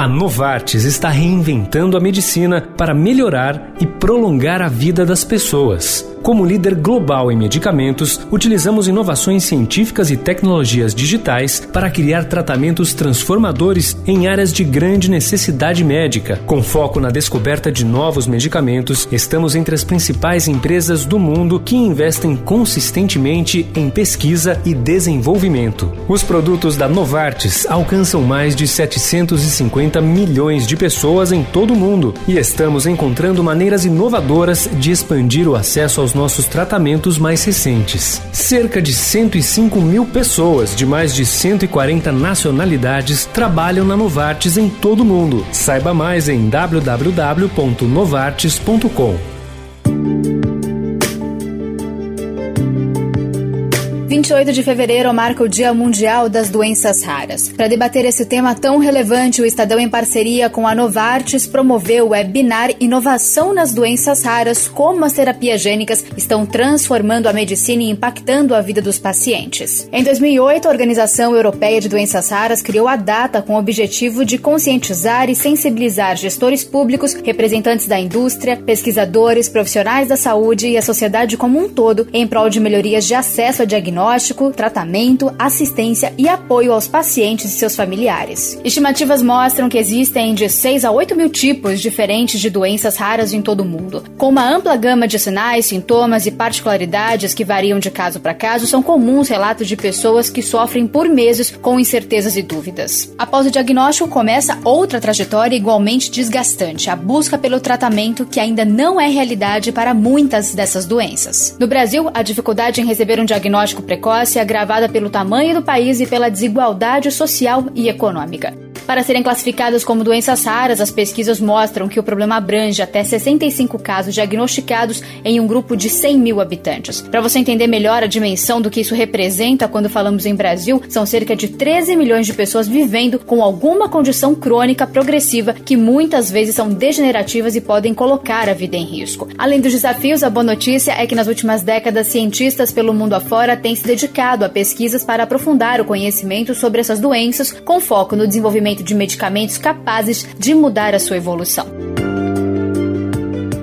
A Novartis está reinventando a medicina para melhorar e prolongar a vida das pessoas. Como líder global em medicamentos, utilizamos inovações científicas e tecnologias digitais para criar tratamentos transformadores em áreas de grande necessidade médica. Com foco na descoberta de novos medicamentos, estamos entre as principais empresas do mundo que investem consistentemente em pesquisa e desenvolvimento. Os produtos da Novartis alcançam mais de 750 milhões de pessoas em todo o mundo e estamos encontrando maneiras inovadoras de expandir o acesso aos aos nossos tratamentos mais recentes. Cerca de 105 mil pessoas de mais de 140 nacionalidades trabalham na Novartis em todo o mundo. Saiba mais em www.novartis.com. 28 de fevereiro marca o Dia Mundial das Doenças Raras. Para debater esse tema tão relevante, o Estadão, em parceria com a Novartis, promoveu o webinar Inovação nas Doenças Raras: Como as terapias gênicas estão transformando a medicina e impactando a vida dos pacientes. Em 2008, a Organização Europeia de Doenças Raras criou a data com o objetivo de conscientizar e sensibilizar gestores públicos, representantes da indústria, pesquisadores, profissionais da saúde e a sociedade como um todo em prol de melhorias de acesso a diagnóstico diagnóstico, tratamento, assistência e apoio aos pacientes e seus familiares. Estimativas mostram que existem de 6 a 8 mil tipos diferentes de doenças raras em todo o mundo. Com uma ampla gama de sinais, sintomas e particularidades que variam de caso para caso, são comuns relatos de pessoas que sofrem por meses com incertezas e dúvidas. Após o diagnóstico, começa outra trajetória igualmente desgastante, a busca pelo tratamento que ainda não é realidade para muitas dessas doenças. No Brasil, a dificuldade em receber um diagnóstico precoce é agravada pelo tamanho do país e pela desigualdade social e econômica. Para serem classificadas como doenças raras, as pesquisas mostram que o problema abrange até 65 casos diagnosticados em um grupo de 100 mil habitantes. Para você entender melhor a dimensão do que isso representa quando falamos em Brasil, são cerca de 13 milhões de pessoas vivendo com alguma condição crônica progressiva que muitas vezes são degenerativas e podem colocar a vida em risco. Além dos desafios, a boa notícia é que nas últimas décadas, cientistas pelo mundo afora têm dedicado a pesquisas para aprofundar o conhecimento sobre essas doenças, com foco no desenvolvimento de medicamentos capazes de mudar a sua evolução.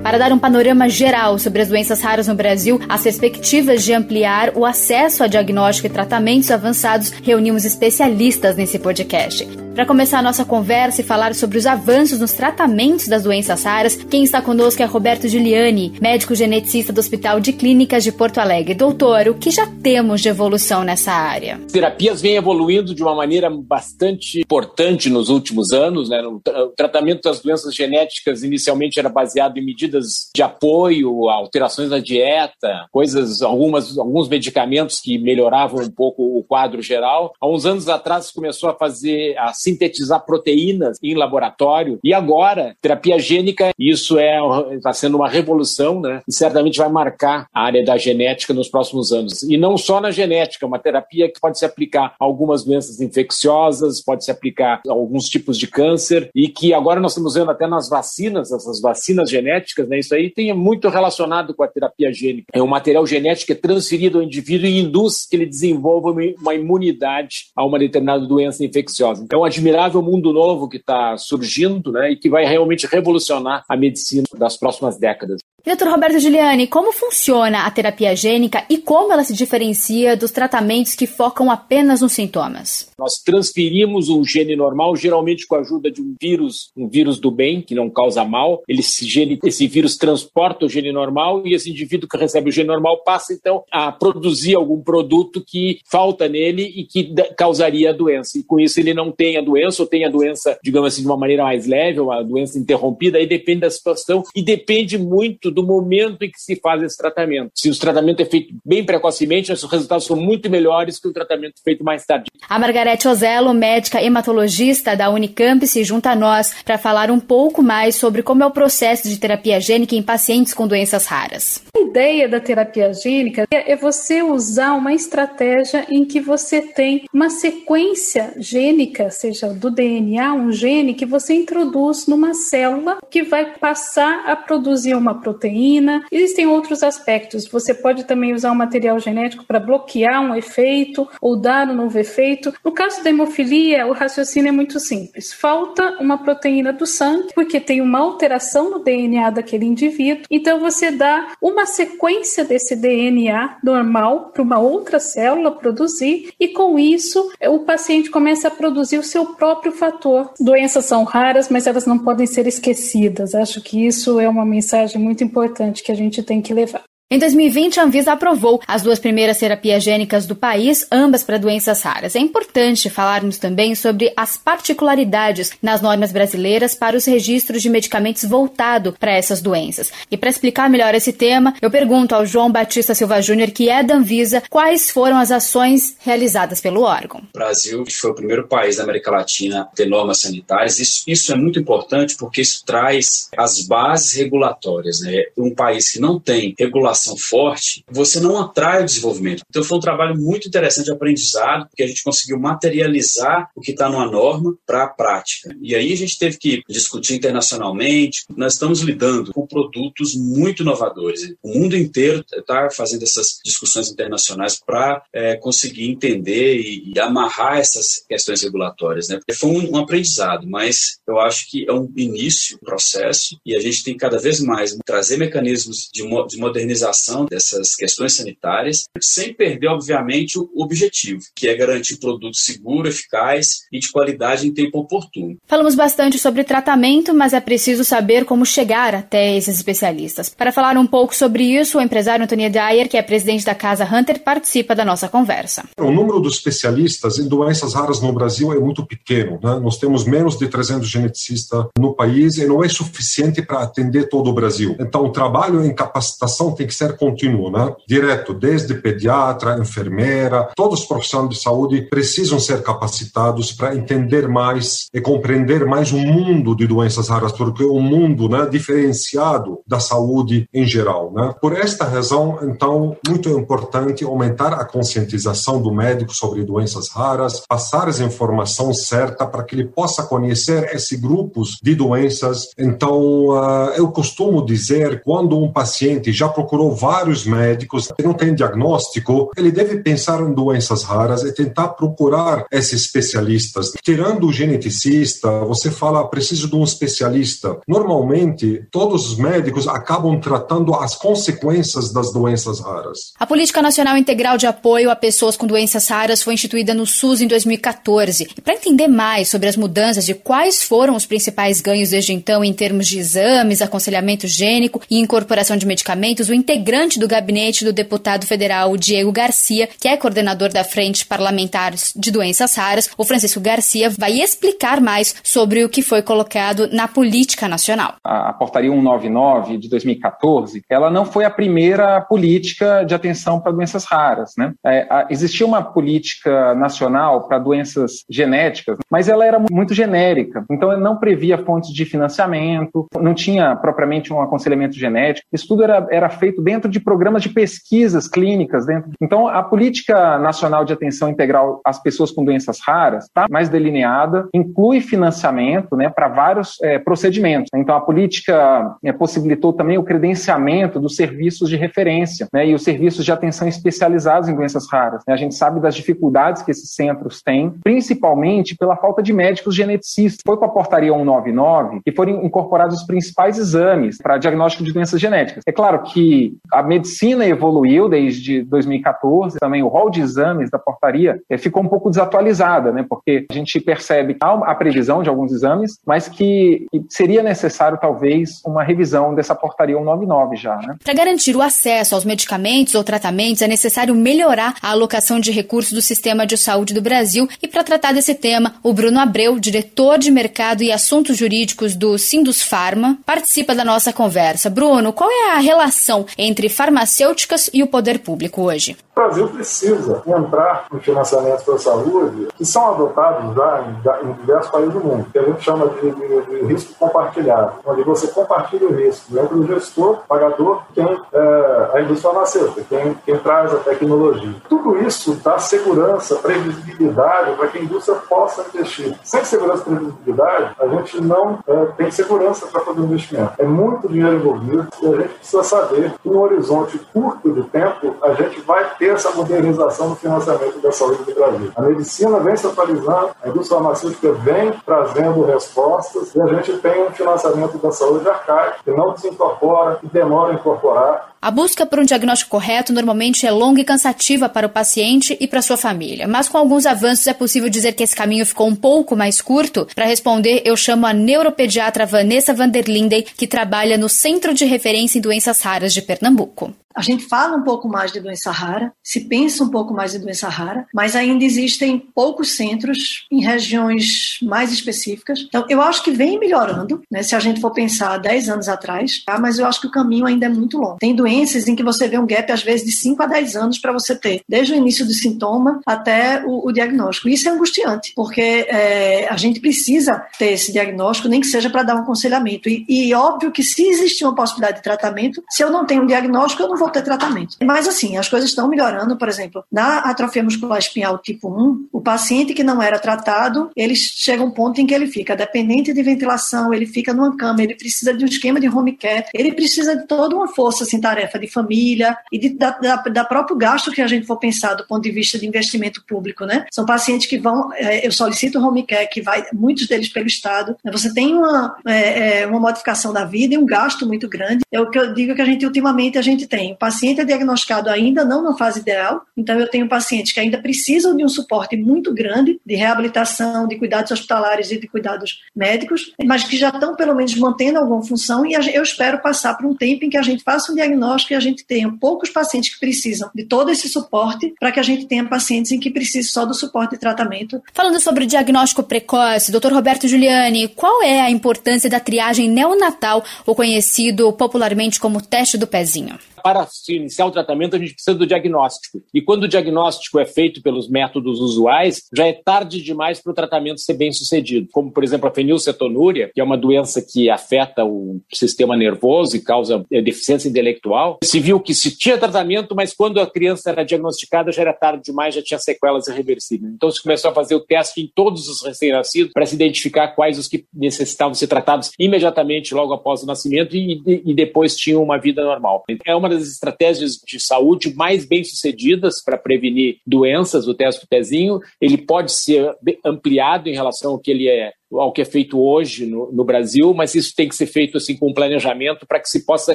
Para dar um panorama geral sobre as doenças raras no Brasil, as perspectivas de ampliar o acesso a diagnóstico e tratamentos avançados, reunimos especialistas nesse podcast. Para começar a nossa conversa e falar sobre os avanços nos tratamentos das doenças raras, quem está conosco é Roberto Giuliani, médico geneticista do Hospital de Clínicas de Porto Alegre. Doutor, o que já temos de evolução nessa área? As terapias vêm evoluindo de uma maneira bastante importante nos últimos anos. Né? O tratamento das doenças genéticas inicialmente era baseado em medidas de apoio, alterações na dieta, coisas, algumas, alguns medicamentos que melhoravam um pouco o quadro geral. Há uns anos atrás começou a fazer a sintetizar proteínas em laboratório. E agora, terapia gênica, isso é está sendo uma revolução, né? E certamente vai marcar a área da genética nos próximos anos. E não só na genética, uma terapia que pode se aplicar a algumas doenças infecciosas, pode se aplicar a alguns tipos de câncer e que agora nós estamos vendo até nas vacinas, essas vacinas genéticas, né? Isso aí tem muito relacionado com a terapia gênica. É um material genético que é transferido ao indivíduo e induz que ele desenvolva uma imunidade a uma determinada doença infecciosa. Então, admirável mundo novo que está surgindo né, e que vai realmente revolucionar a medicina das próximas décadas. Doutor Roberto Giuliani, como funciona a terapia gênica e como ela se diferencia dos tratamentos que focam apenas nos sintomas? Nós transferimos um gene normal, geralmente com a ajuda de um vírus, um vírus do bem, que não causa mal. Ele, esse, gene, esse vírus transporta o gene normal e esse indivíduo que recebe o gene normal passa então a produzir algum produto que falta nele e que causaria a doença. E com isso ele não tem a doença ou tem a doença, digamos assim, de uma maneira mais leve, uma doença interrompida, aí depende da situação e depende muito do momento em que se faz esse tratamento. Se o tratamento é feito bem precocemente, os resultados são muito melhores que o tratamento feito mais tarde. A Margarete Ozello, médica hematologista da Unicamp, se junta a nós para falar um pouco mais sobre como é o processo de terapia gênica em pacientes com doenças raras. A ideia da terapia gênica é você usar uma estratégia em que você tem uma sequência gênica, seja do DNA, um gene que você introduz numa célula que vai passar a produzir uma proteína. Existem outros aspectos. Você pode também usar um material genético para bloquear um efeito ou dar um novo efeito. No caso da hemofilia, o raciocínio é muito simples. Falta uma proteína do sangue porque tem uma alteração no DNA daquele indivíduo. Então você dá uma sequência desse DNA normal para uma outra célula produzir e com isso o paciente começa a produzir o seu próprio fator. Doenças são raras, mas elas não podem ser esquecidas. Acho que isso é uma mensagem muito importante que a gente tem que levar. Em 2020, a Anvisa aprovou as duas primeiras terapias gênicas do país, ambas para doenças raras. É importante falarmos também sobre as particularidades nas normas brasileiras para os registros de medicamentos voltado para essas doenças. E para explicar melhor esse tema, eu pergunto ao João Batista Silva Júnior, que é da Anvisa, quais foram as ações realizadas pelo órgão. O Brasil foi o primeiro país da América Latina a ter normas sanitárias. Isso, isso é muito importante porque isso traz as bases regulatórias. Né? Um país que não tem regulação forte, você não atrai o desenvolvimento. Então foi um trabalho muito interessante de aprendizado, porque a gente conseguiu materializar o que está numa norma para a prática. E aí a gente teve que discutir internacionalmente. Nós estamos lidando com produtos muito inovadores. O mundo inteiro está fazendo essas discussões internacionais para é, conseguir entender e, e, amarrar essas questões regulatórias. Né? Foi um, um aprendizado, mas eu acho que é um início processo e a gente tem cada vez mais trazer mecanismos de, mo de modernização dessas questões sanitárias, sem perder, obviamente, o objetivo, que é garantir produto seguro, eficaz e de qualidade em tempo oportuno. Falamos bastante sobre tratamento, mas é preciso saber como chegar até esses especialistas. Para falar um pouco sobre isso, o empresário Antônio Dyer, que é presidente da Casa Hunter, participa da nossa conversa. O número dos especialistas em doenças raras no Brasil é muito pequeno. Né? Nós temos menos de 300 geneticistas no país e não é suficiente para atender todo o Brasil. Então, o trabalho em capacitação tem que ser contínuo, né? Direto, desde pediatra, enfermeira, todos os profissionais de saúde precisam ser capacitados para entender mais e compreender mais o mundo de doenças raras, porque um mundo, né, diferenciado da saúde em geral, né? Por esta razão, então, muito importante aumentar a conscientização do médico sobre doenças raras, passar as informações certas para que ele possa conhecer esses grupos de doenças. Então, uh, eu costumo dizer, quando um paciente já procurou vários médicos não tem diagnóstico, ele deve pensar em doenças raras e tentar procurar esses especialistas. Tirando o geneticista, você fala, preciso de um especialista. Normalmente, todos os médicos acabam tratando as consequências das doenças raras. A Política Nacional Integral de Apoio a Pessoas com Doenças Raras foi instituída no SUS em 2014. E para entender mais sobre as mudanças e quais foram os principais ganhos desde então em termos de exames, aconselhamento gênico e incorporação de medicamentos, o integrante do gabinete do deputado federal Diego Garcia, que é coordenador da Frente Parlamentar de Doenças Raras, o Francisco Garcia vai explicar mais sobre o que foi colocado na política nacional. A, portaria 199 de 2014, ela não foi a primeira política de atenção para doenças raras, né? É, existia uma política nacional para doenças genéticas, mas ela era muito genérica, então ela não previa fontes de financiamento, não tinha propriamente um aconselhamento genético, isso tudo era, era feito feito dentro de programas de pesquisas clínicas. Dentro. Então, a política nacional de atenção integral às pessoas com doenças raras está mais delineada, inclui financiamento né, para vários é, procedimentos. Então, a política é, possibilitou também o credenciamento dos serviços de referência né, e os serviços de atenção especializados em doenças raras. A gente sabe das dificuldades que esses centros têm, principalmente pela falta de médicos geneticistas. Foi com a portaria 199 que foram incorporados os principais exames para diagnóstico de doenças genéticas. É claro que a medicina evoluiu desde 2014, também o rol de exames da portaria é, ficou um pouco desatualizada, né? Porque a gente percebe que há a previsão de alguns exames, mas que seria necessário talvez uma revisão dessa portaria 199 já, né? Para garantir o acesso aos medicamentos ou tratamentos, é necessário melhorar a alocação de recursos do sistema de saúde do Brasil. E para tratar desse tema, o Bruno Abreu, diretor de mercado e assuntos jurídicos do Sindus Pharma, participa da nossa conversa. Bruno, qual é a relação entre farmacêuticas e o poder público hoje? O Brasil precisa entrar em financiamentos para a saúde que são adotados já em, em diversos países do mundo, que a gente chama de, de, de, risco compartilhado, onde você compartilha o risco entre o gestor, o pagador, quem é, a indústria farmacêutica, quem, quem traz a tecnologia. Tudo isso dá segurança, previsibilidade para que a indústria possa investir. Sem segurança e previsibilidade, a gente não é, tem segurança para fazer investimento. É muito dinheiro envolvido e a gente precisa saber que no horizonte curto de tempo a gente vai ter essa modernização do financiamento da saúde do Brasil. A medicina vem se atualizando, a indústria farmacêutica vem trazendo respostas e a gente tem um financiamento da saúde arcaico que não se incorpora, que demora a incorporar a busca por um diagnóstico correto normalmente é longa e cansativa para o paciente e para sua família, mas com alguns avanços é possível dizer que esse caminho ficou um pouco mais curto. Para responder, eu chamo a neuropediatra Vanessa Vanderlinden, que trabalha no Centro de Referência em Doenças Raras de Pernambuco. A gente fala um pouco mais de doença rara, se pensa um pouco mais de doença rara, mas ainda existem poucos centros em regiões mais específicas. Então, eu acho que vem melhorando, né, se a gente for pensar 10 anos atrás, tá? mas eu acho que o caminho ainda é muito longo. Tem em que você vê um gap, às vezes, de 5 a 10 anos para você ter, desde o início do sintoma até o, o diagnóstico. Isso é angustiante, porque é, a gente precisa ter esse diagnóstico, nem que seja para dar um aconselhamento. E, e óbvio que se existir uma possibilidade de tratamento, se eu não tenho um diagnóstico, eu não vou ter tratamento. Mas assim, as coisas estão melhorando, por exemplo, na atrofia muscular espinhal tipo 1, o paciente que não era tratado, ele chega um ponto em que ele fica dependente de ventilação, ele fica numa cama, ele precisa de um esquema de home care, ele precisa de toda uma força, assim, tarefa de família e de, da, da, da, próprio gasto que a gente for pensar do ponto de vista de investimento público, né? São pacientes que vão, é, eu solicito home care, que vai, muitos deles pelo Estado, né? você tem uma, é, é, uma modificação da vida e um gasto muito grande. É o que eu digo que a gente, ultimamente, a gente tem o paciente é diagnosticado ainda não na fase ideal, então eu tenho pacientes que ainda precisam de um suporte muito grande de reabilitação, de cuidados hospitalares e de cuidados médicos, mas que já estão pelo menos mantendo alguma função e eu espero passar por um tempo em que a gente faça um diagnóstico e a gente tenha poucos pacientes que precisam de todo esse suporte para que a gente tenha pacientes em que precise só do suporte de tratamento. Falando sobre o diagnóstico precoce, Dr. Roberto Giuliani, qual é a importância da triagem neonatal, ou conhecido popularmente como teste do pezinho? Para se iniciar o tratamento, a gente precisa do diagnóstico. E quando o diagnóstico é feito pelos métodos usuais, já é tarde demais para o tratamento ser bem sucedido. Como, por exemplo, a fenilcetonúria, que é uma doença que afeta o sistema nervoso e causa é, deficiência intelectual. Se viu que se tinha tratamento, mas quando a criança era diagnosticada, já era tarde demais, já tinha sequelas irreversíveis. Então se começou a fazer o teste em todos os recém-nascidos para se identificar quais os que necessitavam ser tratados imediatamente logo após o nascimento e, e depois tinham uma vida normal. É uma das estratégias de saúde mais bem sucedidas para prevenir doenças, o teste do pezinho. Ele pode ser ampliado em relação ao que ele é ao que é feito hoje no, no, Brasil, mas isso tem que ser feito assim com planejamento para que se possa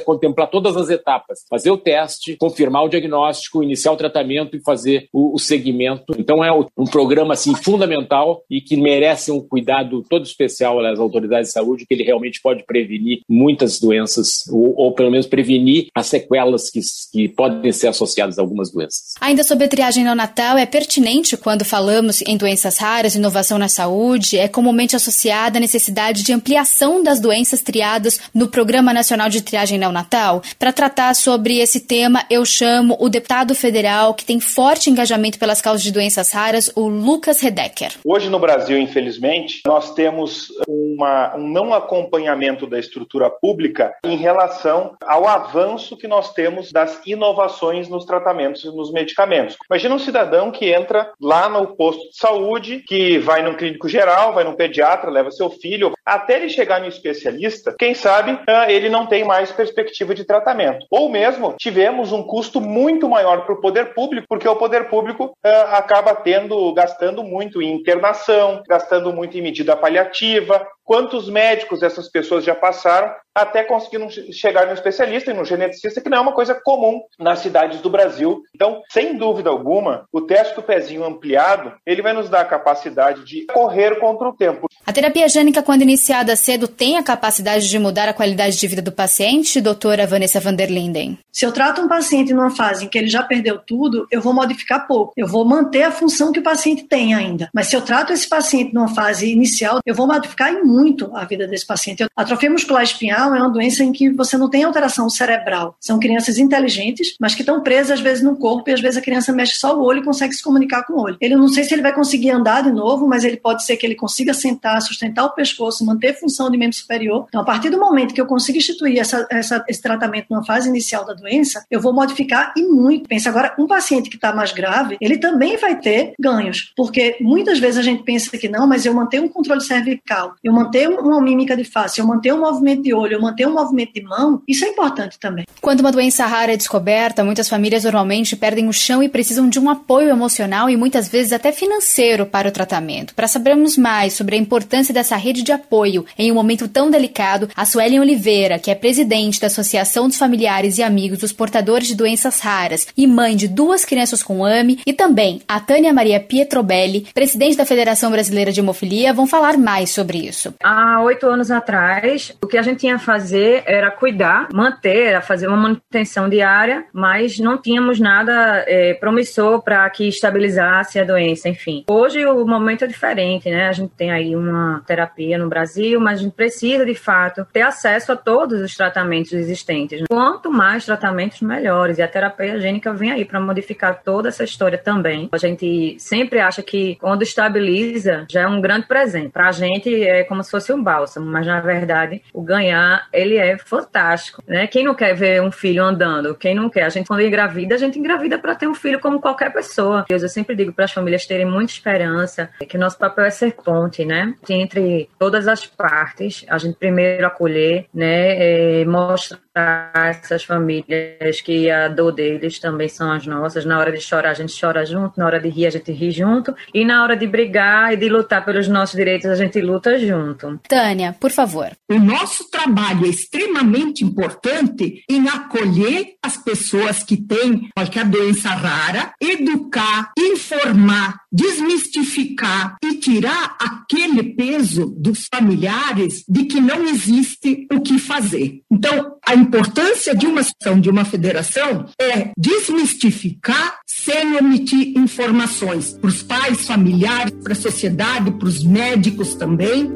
contemplar todas as etapas, fazer o teste, confirmar o diagnóstico, iniciar o tratamento e fazer o, o segmento. Então é um programa assim fundamental e que merece um cuidado todo especial das autoridades de saúde, que ele realmente pode prevenir muitas doenças ou, ou pelo menos prevenir as sequelas que, que podem ser associadas a algumas doenças. Ainda sobre a triagem neonatal, é pertinente quando falamos em doenças raras, inovação na saúde, é comumente associada à necessidade de ampliação das doenças triadas no Programa Nacional de Triagem Neonatal. Para tratar sobre esse tema, eu chamo o deputado federal que tem forte engajamento pelas causas de doenças raras, o Lucas Redecker. Hoje no Brasil, infelizmente, nós temos uma, um não acompanhamento da estrutura pública em relação ao avanço que nós temos das inovações nos tratamentos e nos medicamentos. Imagina um cidadão que entra lá no posto de saúde, que vai no clínico geral, vai no pediatra, pediatra, leva seu filho, até ele chegar no especialista, quem sabe ah, ele não tem mais perspectiva de tratamento. Ou mesmo tivemos um custo muito maior para o poder público, porque o poder público ah, acaba tendo, gastando muito em internação, gastando muito em medida paliativa. Quantos médicos essas pessoas já passaram até conseguiram chegar no especialista e no geneticista, que não é uma coisa comum nas cidades do Brasil. Então, sem dúvida alguma, o teste do pezinho ampliado, ele vai nos dar a capacidade de correr contra o tempo. A terapia gênica, quando iniciada cedo, tem a capacidade de mudar a qualidade de vida do paciente, doutora Vanessa van der Linden? Se eu trato um paciente numa fase em que ele já perdeu tudo, eu vou modificar pouco. Eu vou manter a função que o paciente tem ainda. Mas se eu trato esse paciente numa fase inicial, eu vou modificar em muito a vida desse paciente. A atrofia muscular espinhal é uma doença em que você não tem alteração cerebral. São crianças inteligentes, mas que estão presas às vezes no corpo e às vezes a criança mexe só o olho e consegue se comunicar com o olho. Ele não sei se ele vai conseguir andar de novo, mas ele pode ser que ele consiga sentar, sustentar o pescoço, manter função de membro superior. Então, a partir do momento que eu consigo instituir essa, essa, esse tratamento numa fase inicial da doença, eu vou modificar e muito. Pensa agora, um paciente que está mais grave, ele também vai ter ganhos, porque muitas vezes a gente pensa que não, mas eu manter um controle cervical, eu manter uma mímica de face, eu manter um movimento de olho, eu manter um movimento de mão, isso é importante também. Quando uma doença rara é descoberta, muitas famílias normalmente perdem o chão e precisam de um apoio emocional e muitas vezes até financeiro para o tratamento. Para sabermos mais sobre a importância dessa rede de apoio em um momento tão delicado, a Suelen Oliveira, que é presidente da Associação dos Familiares e Amigos dos Portadores de Doenças Raras e mãe de duas crianças com AME, e também a Tânia Maria Pietrobelli, presidente da Federação Brasileira de Hemofilia, vão falar mais sobre isso. Há oito anos atrás, o que a gente tinha a fazer era cuidar, manter, fazer uma manutenção diária, mas não tínhamos nada é, promissor para que estabilizasse a doença, enfim. Hoje o momento é diferente, né? A gente tem aí uma terapia no Brasil, mas a gente precisa, de fato, ter acesso a todos os tratamentos existentes. Quanto mais tratamentos, melhores. E a terapia gênica vem aí para modificar toda essa história também. A gente sempre acha que quando estabiliza, já é um grande presente. Para a gente é como se fosse um bálsamo, mas na verdade o ganhar, ele é fantástico, né? Quem não quer ver um filho andando? Quem não quer? A gente quando engravida, a gente engravida para ter um filho como qualquer pessoa. Eu sempre digo para as famílias terem muita esperança, que nosso papel é ser ponte, né? Entre todas as partes, a gente primeiro acolher, né? É, mostrar essas famílias que a dor deles também são as nossas. Na hora de chorar, a gente chora junto, na hora de rir, a gente ri junto, e na hora de brigar e de lutar pelos nossos direitos, a gente luta junto. Tânia, por favor. O nosso trabalho é extremamente importante em acolher as pessoas que têm qualquer doença rara, educar, informar, desmistificar e tirar aquele peso dos familiares de que não existe o que fazer. Então, a importância de uma ação, de uma federação, é desmistificar sem omitir informações para os pais, familiares, para a sociedade, para os médicos também.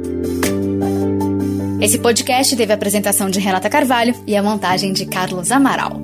Esse podcast teve a apresentação de Renata Carvalho e a montagem de Carlos Amaral.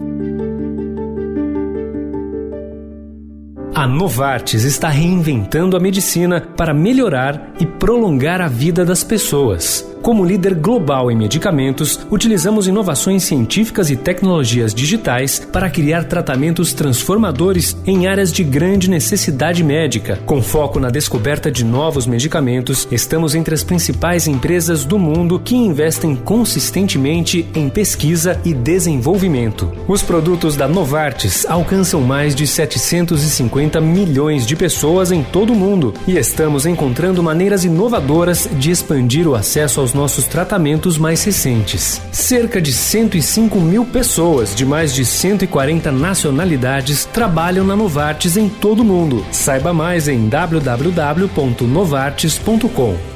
A Novartis está reinventando a medicina para melhorar e prolongar a vida das pessoas. Como líder global em medicamentos, utilizamos inovações científicas e tecnologias digitais para criar tratamentos transformadores em áreas de grande necessidade médica. Com foco na descoberta de novos medicamentos, estamos entre as principais empresas do mundo que investem consistentemente em pesquisa e desenvolvimento. Os produtos da Novartis alcançam mais de 750 milhões de pessoas em todo o mundo e estamos encontrando maneiras inovadoras de expandir o acesso aos nossos tratamentos mais recentes. Cerca de 105 mil pessoas de mais de 140 nacionalidades trabalham na Novartis em todo o mundo. Saiba mais em www.novartis.com.